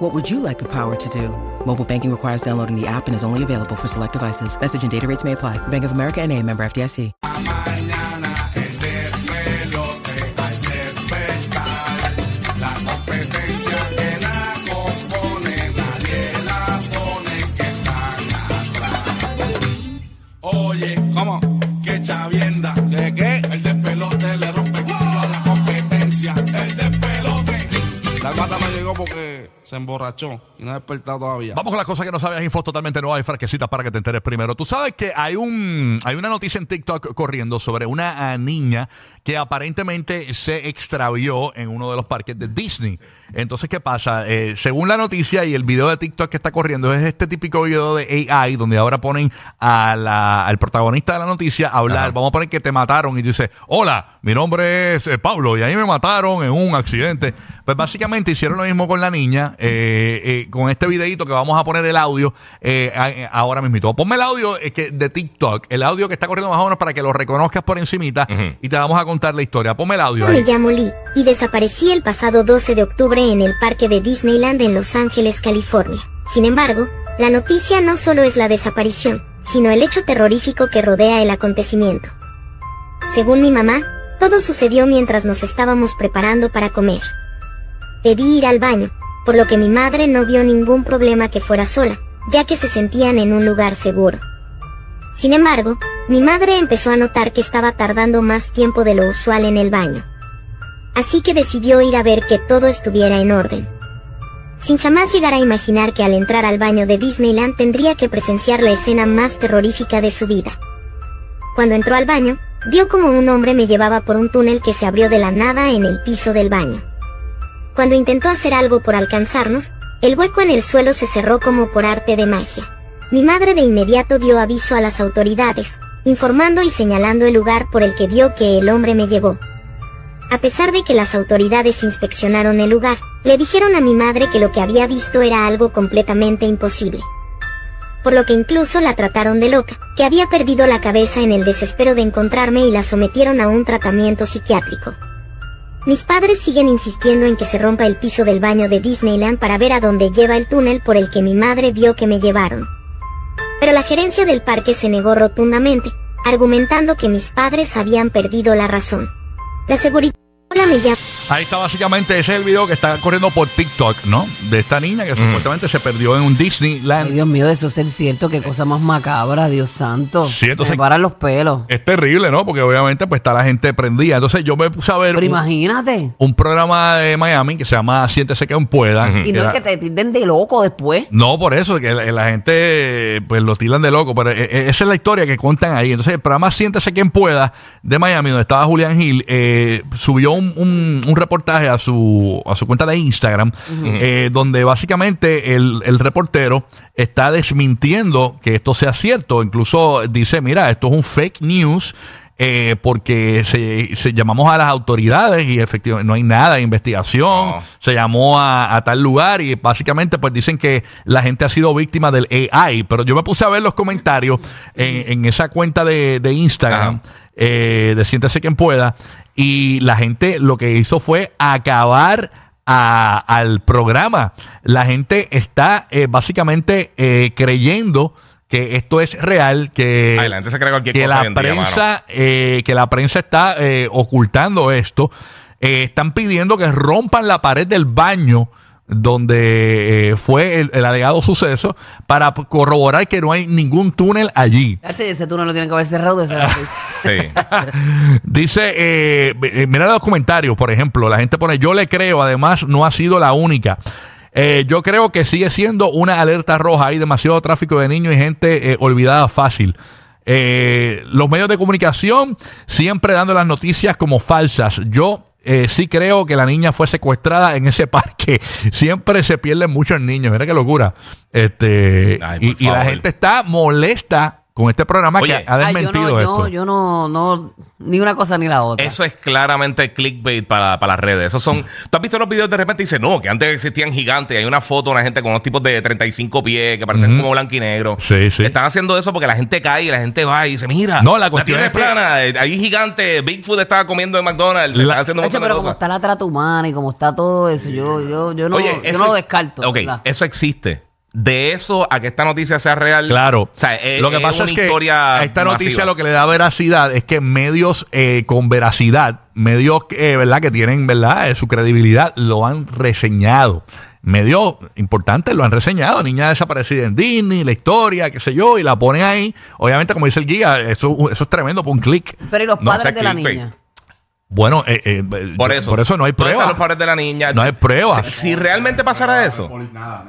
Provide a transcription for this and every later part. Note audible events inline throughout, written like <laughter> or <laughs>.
What would you like the power to do? Mobile banking requires downloading the app and is only available for select devices. Message and data rates may apply. Bank of America and a member FDIC. Mañana el despelote al despertar. La competencia que la compone, nadie la pone que están atrás. Oye, ¿cómo? Que chavienda. ¿Qué qué? El despelote le rompe el culo a la competencia. El despelote. La gata no llegó porque se emborrachó y no ha despertado todavía. Vamos con las cosas que no sabías, infos totalmente nuevas y fresquecitas para que te enteres primero. Tú sabes que hay un hay una noticia en TikTok corriendo sobre una ah, niña que aparentemente se extravió en uno de los parques de Disney. Entonces, ¿qué pasa? Eh, según la noticia y el video de TikTok que está corriendo, es este típico video de AI donde ahora ponen a la- al protagonista de la noticia a hablar. Vamos a poner que te mataron y dice, hola, mi nombre es eh, Pablo y ahí me mataron en un accidente. Pues básicamente hicieron lo mismo con la niña, eh, eh, con este videito que vamos a poner el audio eh, eh, ahora mismito. Ponme el audio eh, que, de TikTok, el audio que está corriendo más o menos para que lo reconozcas por encimita y te vamos a contar la historia. Ponme el audio Me llamo Lee y desaparecí el pasado 12 de octubre en el parque de Disneyland en Los Ángeles, California. Sin embargo, la noticia no solo es la desaparición, sino el hecho terrorífico que rodea el acontecimiento. Según mi mamá, todo sucedió mientras nos estábamos preparando para comer. Pedí ir al baño, por lo que mi madre no vio ningún problema que fuera sola, ya que se sentían en un lugar seguro. Sin embargo, mi madre empezó a notar que estaba tardando más tiempo de lo usual en el baño. Así que decidió ir a ver que todo estuviera en orden. Sin jamás llegar a imaginar que al entrar al baño de Disneyland tendría que presenciar la escena más terrorífica de su vida. Cuando entró al baño, vio como un hombre me llevaba por un túnel que se abrió de la nada en el piso del baño. Cuando intentó hacer algo por alcanzarnos, el hueco en el suelo se cerró como por arte de magia. Mi madre de inmediato dio aviso a las autoridades, informando y señalando el lugar por el que vio que el hombre me llevó. A pesar de que las autoridades inspeccionaron el lugar, le dijeron a mi madre que lo que había visto era algo completamente imposible. Por lo que incluso la trataron de loca, que había perdido la cabeza en el desespero de encontrarme y la sometieron a un tratamiento psiquiátrico. Mis padres siguen insistiendo en que se rompa el piso del baño de Disneyland para ver a dónde lleva el túnel por el que mi madre vio que me llevaron. Pero la gerencia del parque se negó rotundamente, argumentando que mis padres habían perdido la razón. La seguridad me. Ahí está básicamente, ese es el video que está corriendo por TikTok, ¿no? De esta niña que supuestamente se perdió en un Ay, Disneyland. Dios mío, de eso ser cierto, qué cosa más macabra, Dios santo. Sí, entonces- Me paran los pelos. Es terrible, ¿no? Porque obviamente pues está la gente prendida. Entonces yo me puse a ver Pero un, imagínate. un programa de Miami que se llama Siéntese que pueda. Y que no era- es que te tilden de loco después. No, por eso, que la, la gente pues lo tiran de loco, pero eh, eh, esa es la historia que cuentan ahí. Entonces, el programa Siéntese quien pueda de Miami, donde estaba Julián Hill, eh, subió un, un- un reportaje a su, a su cuenta de Instagram, eh, donde básicamente el, el reportero está desmintiendo que esto sea cierto. Incluso dice, mira, esto es un fake news. Eh, porque se, se llamamos a las autoridades y efectivamente no hay nada de investigación, No. se llamó a, a tal lugar y básicamente pues dicen que la gente ha sido víctima del AI, pero yo me puse a ver los comentarios en, en esa cuenta de, de Instagram, eh, de Siéntese quien pueda, y la gente lo que hizo fue acabar a- al programa. La gente está eh, básicamente eh, creyendo que esto es real, que, Ay, la gente se cree cualquier que cosa la día, prensa, eh, que la prensa está eh, ocultando esto. Eh, están pidiendo que rompan la pared del baño donde eh, fue el, el alegado suceso para corroborar que no hay ningún túnel allí. Ese, ese túnel lo tienen que haber cerrado. <laughs> Sí. <laughs> Dice, eh, eh, mira los comentarios, por ejemplo, la gente pone, yo le creo, además no ha sido la única. Eh, yo creo que sigue siendo una alerta roja, hay demasiado tráfico de niños y gente eh, olvidada fácil. Eh, los medios de comunicación siempre dando las noticias como falsas. Yo eh, sí creo que la niña fue secuestrada en ese <laughs> parque. Siempre se pierden muchos niños. Mira qué locura. Este, Ay, y, la gente está molesta con este programa Oye. que ha Ay, yo desmentido no, esto. yo, yo no, no, ni una cosa ni la otra. Eso es claramente clickbait para, para las redes. Esos son. Tú has visto los videos de repente y dices, no, que antes existían gigantes. Hay una foto de una gente con unos tipos de 35 pies que parecen como blanco y negro. Sí, sí. Están haciendo eso porque la gente cae y la gente va y dice, mira, No, la cuestión es plana. Hay gigantes. Bigfoot estaba comiendo en McDonald's. La- están haciendo de pero como cosas. está la trata humana y como está todo eso, yo, yo, yo no, Oye, yo eso no lo descarto. Ok, ¿verdad? eso existe. De eso a que esta noticia sea real. Claro. O sea, es, lo que es pasa una es que historia a esta noticia masiva. lo que le da veracidad es que medios eh, con veracidad, medios eh, verdad que tienen verdad Eh, su credibilidad, lo han reseñado. Medios importantes lo han reseñado. Niña desaparecida en Disney, la historia, qué sé yo, y la ponen ahí. Obviamente, como dice el guía, eso, eso es tremendo por un clic. Pero ¿y los No padres sea de la niña? Bueno, eh, eh, Por eso. por eso no hay ¿Dónde están pruebas. los padres de la niña? No hay pruebas. Si, si realmente pasara eso. No,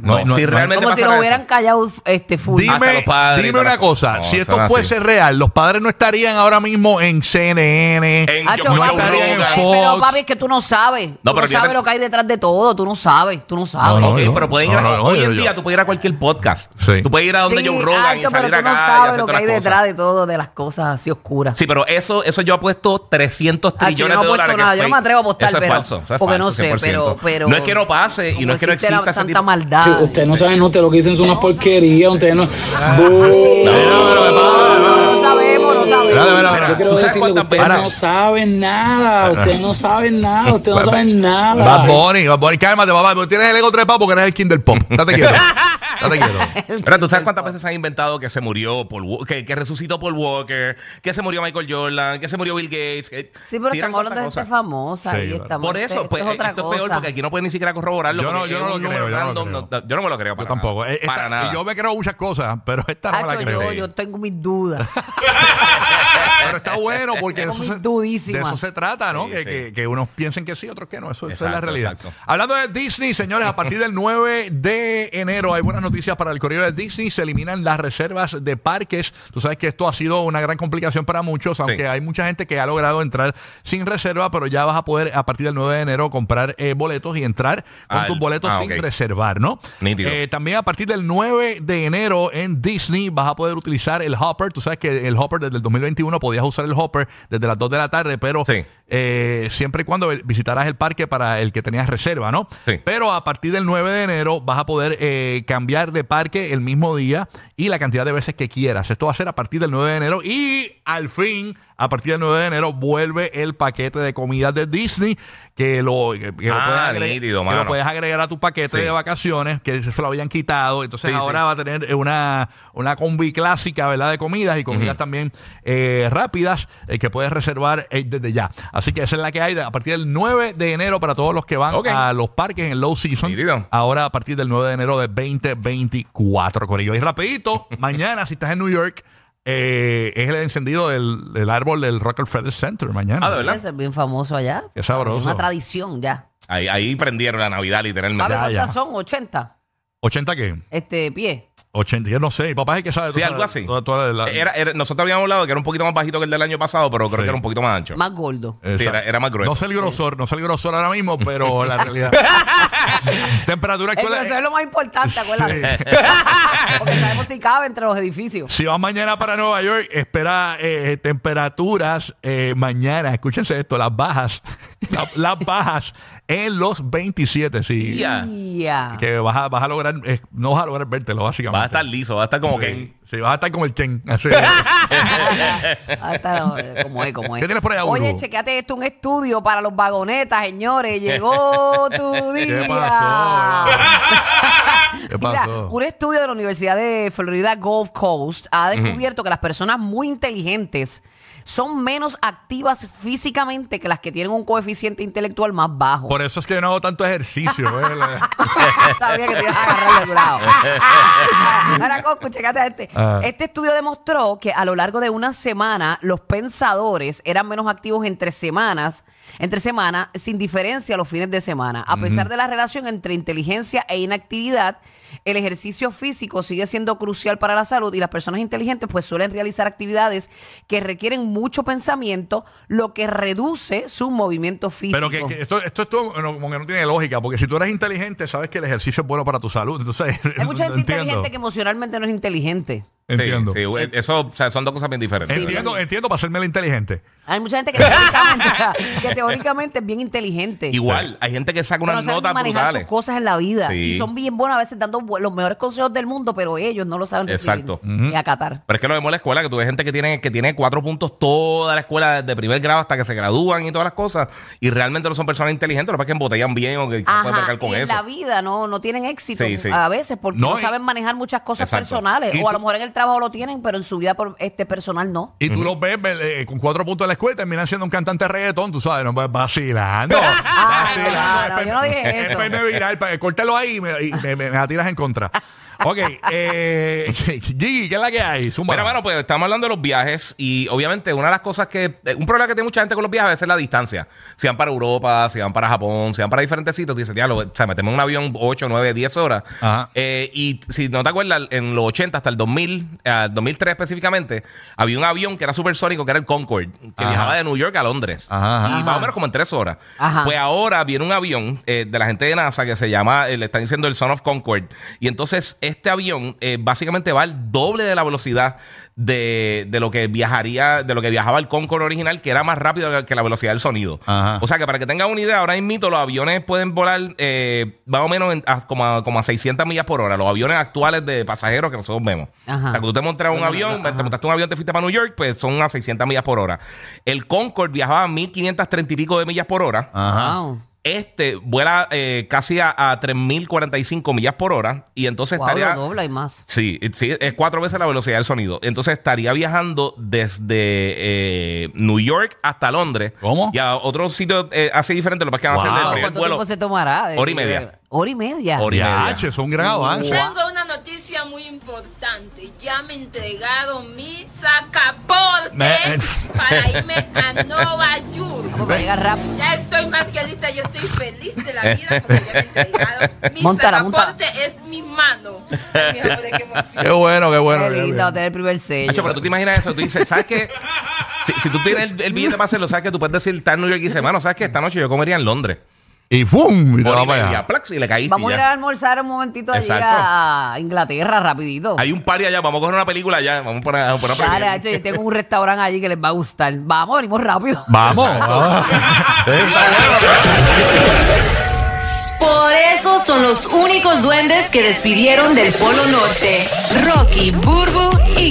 No, no, si no- realmente Como si pasara lo hubieran eso. callado este full. Hasta Dime, los padres y dime todas una cosa, si No, esto así. fuese real, los padres no estarían ahora mismo en CNN. En Hacho, Joe no papi, estarían en pero- Fox. pero papi, es que tú no sabes. No, tú no pero sabes fíjate- lo que hay detrás de todo. Tú no sabes. Tú no sabes. No, Ok, no, pero pueden ir no, a- no, no, hoy yo- en día yo- tú puedes ir a cualquier podcast. Sí. Tú puedes ir a donde Sí, Joe Rogan Hacho, y salir pero tú acá no y sabes hacer lo que hay cosas. detrás de todo, de las cosas así oscuras. Sí, pero eso, eso yo apuesto 300 Hacho, yo trillones no de apuesto dólares. nada, es yo no me atrevo a apostar, Eso es pero- falso. eso es porque falso, no sé, 100%. pero- pero- no es que no pase y no es que no exista ese tanta tipo. maldad. Sí, ustedes no saben, no, ustedes lo que dicen son unas porquerías, ustedes no... No, no sabemos, no sabemos. Mira, mira, mira. Mira, Yo quiero ¿tú sabes decirle que ustedes no saben nada, ustedes no saben nada, ustedes no saben Bad nada. Bunny, Bad Bunny, cálmate, papá. Tienes el ego trepado porque eres el king del pop. Date quieto. <laughs> Mira, <laughs> ¿tú sabes cuántas veces se han inventado que se murió Paul que, que resucitó Paul Walker, que se murió Michael Jordan, que se murió Bill Gates? que Sí, pero estamos hablando de gente famosa Sí, y claro. estamos. Por esto eso, pues, es otra esto cosa. es peor porque aquí no pueden ni siquiera corroborarlo. Yo no- yo es no lo creo, número yo no lo random, creo. no- yo no me lo creo Yo para tampoco. nada. Eh, esta- para nada. Yo me creo muchas cosas, pero esta no me la creo. yo, yo tengo mis dudas. <laughs> Pero está bueno porque eso se- de eso se trata, ¿no? Sí, que, sí. que- que unos piensen que sí, otros que no. Eso, eso es la realidad. exacto. Hablando de Disney, señores, a partir del 9 de enero hay buenas noticias para el correo de Disney. Se eliminan las reservas de parques. Tú sabes que esto ha sido una gran complicación para muchos, aunque Sí. hay mucha gente que ha logrado entrar sin reserva, pero ya vas a poder a partir del 9 de enero comprar eh, boletos y entrar con Al- tus boletos ah, sin reservar, ¿no? Eh, también a partir del 9 de enero en Disney vas a poder utilizar el Hopper. Tú sabes que el Hopper desde el 2021 podías usar el Hopper desde las 2 de la tarde, pero Sí. Eh, siempre y cuando visitaras el parque para el que tenías reserva, ¿no? Sí. Pero a partir del 9 de enero vas a poder eh, cambiar de parque el mismo día y la cantidad de veces que quieras. Esto va a ser a partir del 9 de enero y al fin, a partir del 9 de enero, vuelve el paquete de comidas de Disney que lo, que- que lo Ah, puedes, agregar, nítido, que lo puedes agregar a tu paquete Sí. de vacaciones, que se lo habían quitado. Entonces Sí, ahora va a tener eh, una, una combi clásica, ¿verdad? De comidas y comidas también eh, rápidas que puedes reservar desde ya. Así que esa es la que hay de- a partir del 9 de enero para todos los que van Ok. a los parques en low season. Nítido. Ahora a partir del 9 de enero de 2024, Corillo. Y rapidito, <laughs> mañana si estás en New York, eh, es el encendido del, del árbol del Rockefeller Center mañana. Ah, ¿de verdad? Eso es bien famoso allá. Qué sabroso. Es una tradición ya. Ahí, ahí prendieron la Navidad literalmente. ¿Sabes ya. cuántas son? 80. ¿80 qué? Este pie. 80, yo no sé. Mi papá es el que sabe. Sí, algo así. toda- toda la- Era- era- nosotros habíamos hablado que era un poquito más bajito que el del año pasado, pero creo Sí. que era un poquito más ancho. Más gordo. Exacto. Era- era más grueso. No sé el grosor, no sé el grosor ahora mismo, pero la realidad. <laughs> Temperatura El actual. grosor es lo más importante, acuérdate. <laughs> Porque sabemos si cabe entre los edificios. Si vas mañana para Nueva York, espera eh, temperaturas eh, mañana. Escúchense esto, las bajas. la- las bajas en los 27, sí. Ya. Ya. Que vas a, vas a lograr, eh, no vas a lograr vértelo, básicamente. Va a estar liso, va a estar como Sí, que. sí, vas a estar como el Ken. <laughs> Así. Está, eh, como es, como es. ¿Qué tienes por ahí, Oye, chequeate esto, un estudio para los vagonetas, señores. Llegó <laughs> tu día. ¿Qué <laughs> pasó? ¿Qué Mira, un estudio de la Universidad de Florida Gulf Coast ha descubierto que las personas muy inteligentes son menos activas físicamente que las que tienen un coeficiente intelectual más bajo. Por eso es que yo no hago tanto ejercicio. ¿eh? <laughs> <laughs> Sabía que te ibas a agarrar del lado. <laughs> Ahora, Coco, checate a este. Ah. Este estudio demostró que a lo largo de una semana, los pensadores eran menos activos entre semanas, entre semanas, sin diferencia a los fines de semana. A pesar de la relación entre inteligencia e inactividad, el ejercicio físico sigue siendo crucial para la salud y las personas inteligentes pues suelen realizar actividades que requieren mucho pensamiento, lo que reduce su movimiento físico. Pero que, que esto, esto, esto no- como que no tiene lógica, porque si tú eres inteligente, sabes que el ejercicio es bueno para tu salud. Entonces, Hay mucha <laughs> no gente entiendo. inteligente que emocionalmente no es inteligente. Entiendo. Sí, sí, eso o sea, son dos cosas bien diferentes. Entiendo, entiendo para hacerme la inteligente. Hay mucha gente que teóricamente, <laughs> que teóricamente es bien inteligente. Igual, hay gente que saca no unas saben notas manejar brutales. sus cosas en la vida. Sí. Y son bien buenos a veces dando los mejores consejos del mundo, pero ellos no lo saben recibir Exacto. y acatar. Pero es que lo vemos en la escuela, que tú ves gente que tiene, que tiene cuatro puntos toda la escuela, desde primer grado hasta que se gradúan y todas las cosas, y realmente no son personas inteligentes, lo que pasa es que embotellan bien o que se pueden Ajá, con y en eso. la vida no, no tienen éxito Sí, sí. a veces porque No, no, saben manejar muchas cosas personales. O a lo mejor en el trabajo lo tienen, pero en su vida por- este personal no. Y tú los ves eh, con cuatro puntos en la escuela y terminan siendo un cantante de reggaetón, tú sabes, no, pues, vacilando. <laughs> claro, yo no dije eso. Después me viral, pa- córtalo ahí y me, y me- me- me la tiras en contra. Ok, eh, <laughs> Gigi, ¿qué es la que hay? Zumba. Mira, bueno, pues estamos hablando de los viajes y obviamente una de las cosas que... eh, Un problema que tiene mucha gente con los viajes a veces es la distancia. Si van para Europa, si van para Japón, si van para diferentes sitios, tú dices, diablo, o sea, metemos en un avión 8, 9, 10 horas. Ajá. Eh, y si no te acuerdas, en los 80 hasta el 2000, eh, 2003 específicamente, había un avión que era supersónico, que era el Concorde, que Ajá. viajaba de New York a Londres. Ajá, ajá. Y más o menos como en 3 horas. Ajá. Pues ahora viene un avión eh, de la gente de NASA que se llama, eh, le están diciendo el Son of Concorde. Y entonces este avión eh, básicamente va al doble de la velocidad de, de lo que viajaría, de lo que viajaba el Concorde original, que era más rápido que la velocidad del sonido. Ajá. O sea que para que tengan una idea, ahora mismo los aviones pueden volar eh, más o menos en- a, como, a, como a 600 millas por hora. Los aviones actuales de pasajeros que nosotros vemos. Ajá. O sea, cuando tú te montas un avión, ajá. te montaste un avión, te fuiste para New York, pues son a 600 millas por hora. El Concorde viajaba a 1530 y pico de millas por hora. Ajá. Wow. Este vuela eh, casi a, a 3045 millas por hora. Y entonces Wow, estaría. lo dobla y más. Sí, sí, es cuatro veces la velocidad del sonido. Entonces estaría viajando desde eh, New York hasta Londres. ¿Cómo? Y a otros sitios eh, así diferentes. Lo que pasa es que van a Wow. hacer el ¿Cuánto vuelo. tiempo se tomará? Hora y media. Hora y media. Hora y media. Che, es un gran avance. Tengo una noticia importante. Ya me entregaron mi sacaporte Me- <laughs> para irme a Nueva York. Ya estoy más que lista, yo estoy feliz de la vida porque ya me entregaron. Mi Móntala, móntala. sacaporte es mi mano. Ay, mi qué. Qué bueno, qué bueno. Qué lindo tener el primer sello. Nacho, pero tú te imaginas eso, tú dices, ¿sabes qué? Si, si tú tienes el, el billete para hacerlo, ¿sabes que Tú puedes decir, está en New York y dices, mano, ¿sabes qué? Esta noche yo comería en Londres. Y ¡fum! Y te Hora vas y para media, allá. plax, y le caíste. Vamos a y ir ya. a almorzar un momentito allí Exacto. a Inglaterra, rapidito. Hay un party allá, vamos a coger una película allá, vamos a poner, a poner una Dale, película. Hacho, yo tengo un restaurante allí que les va a gustar. Vamos, venimos rápido. Vamos. vamos. <laughs> Por eso son los únicos duendes que despidieron del Polo Norte. Rocky, Burbu y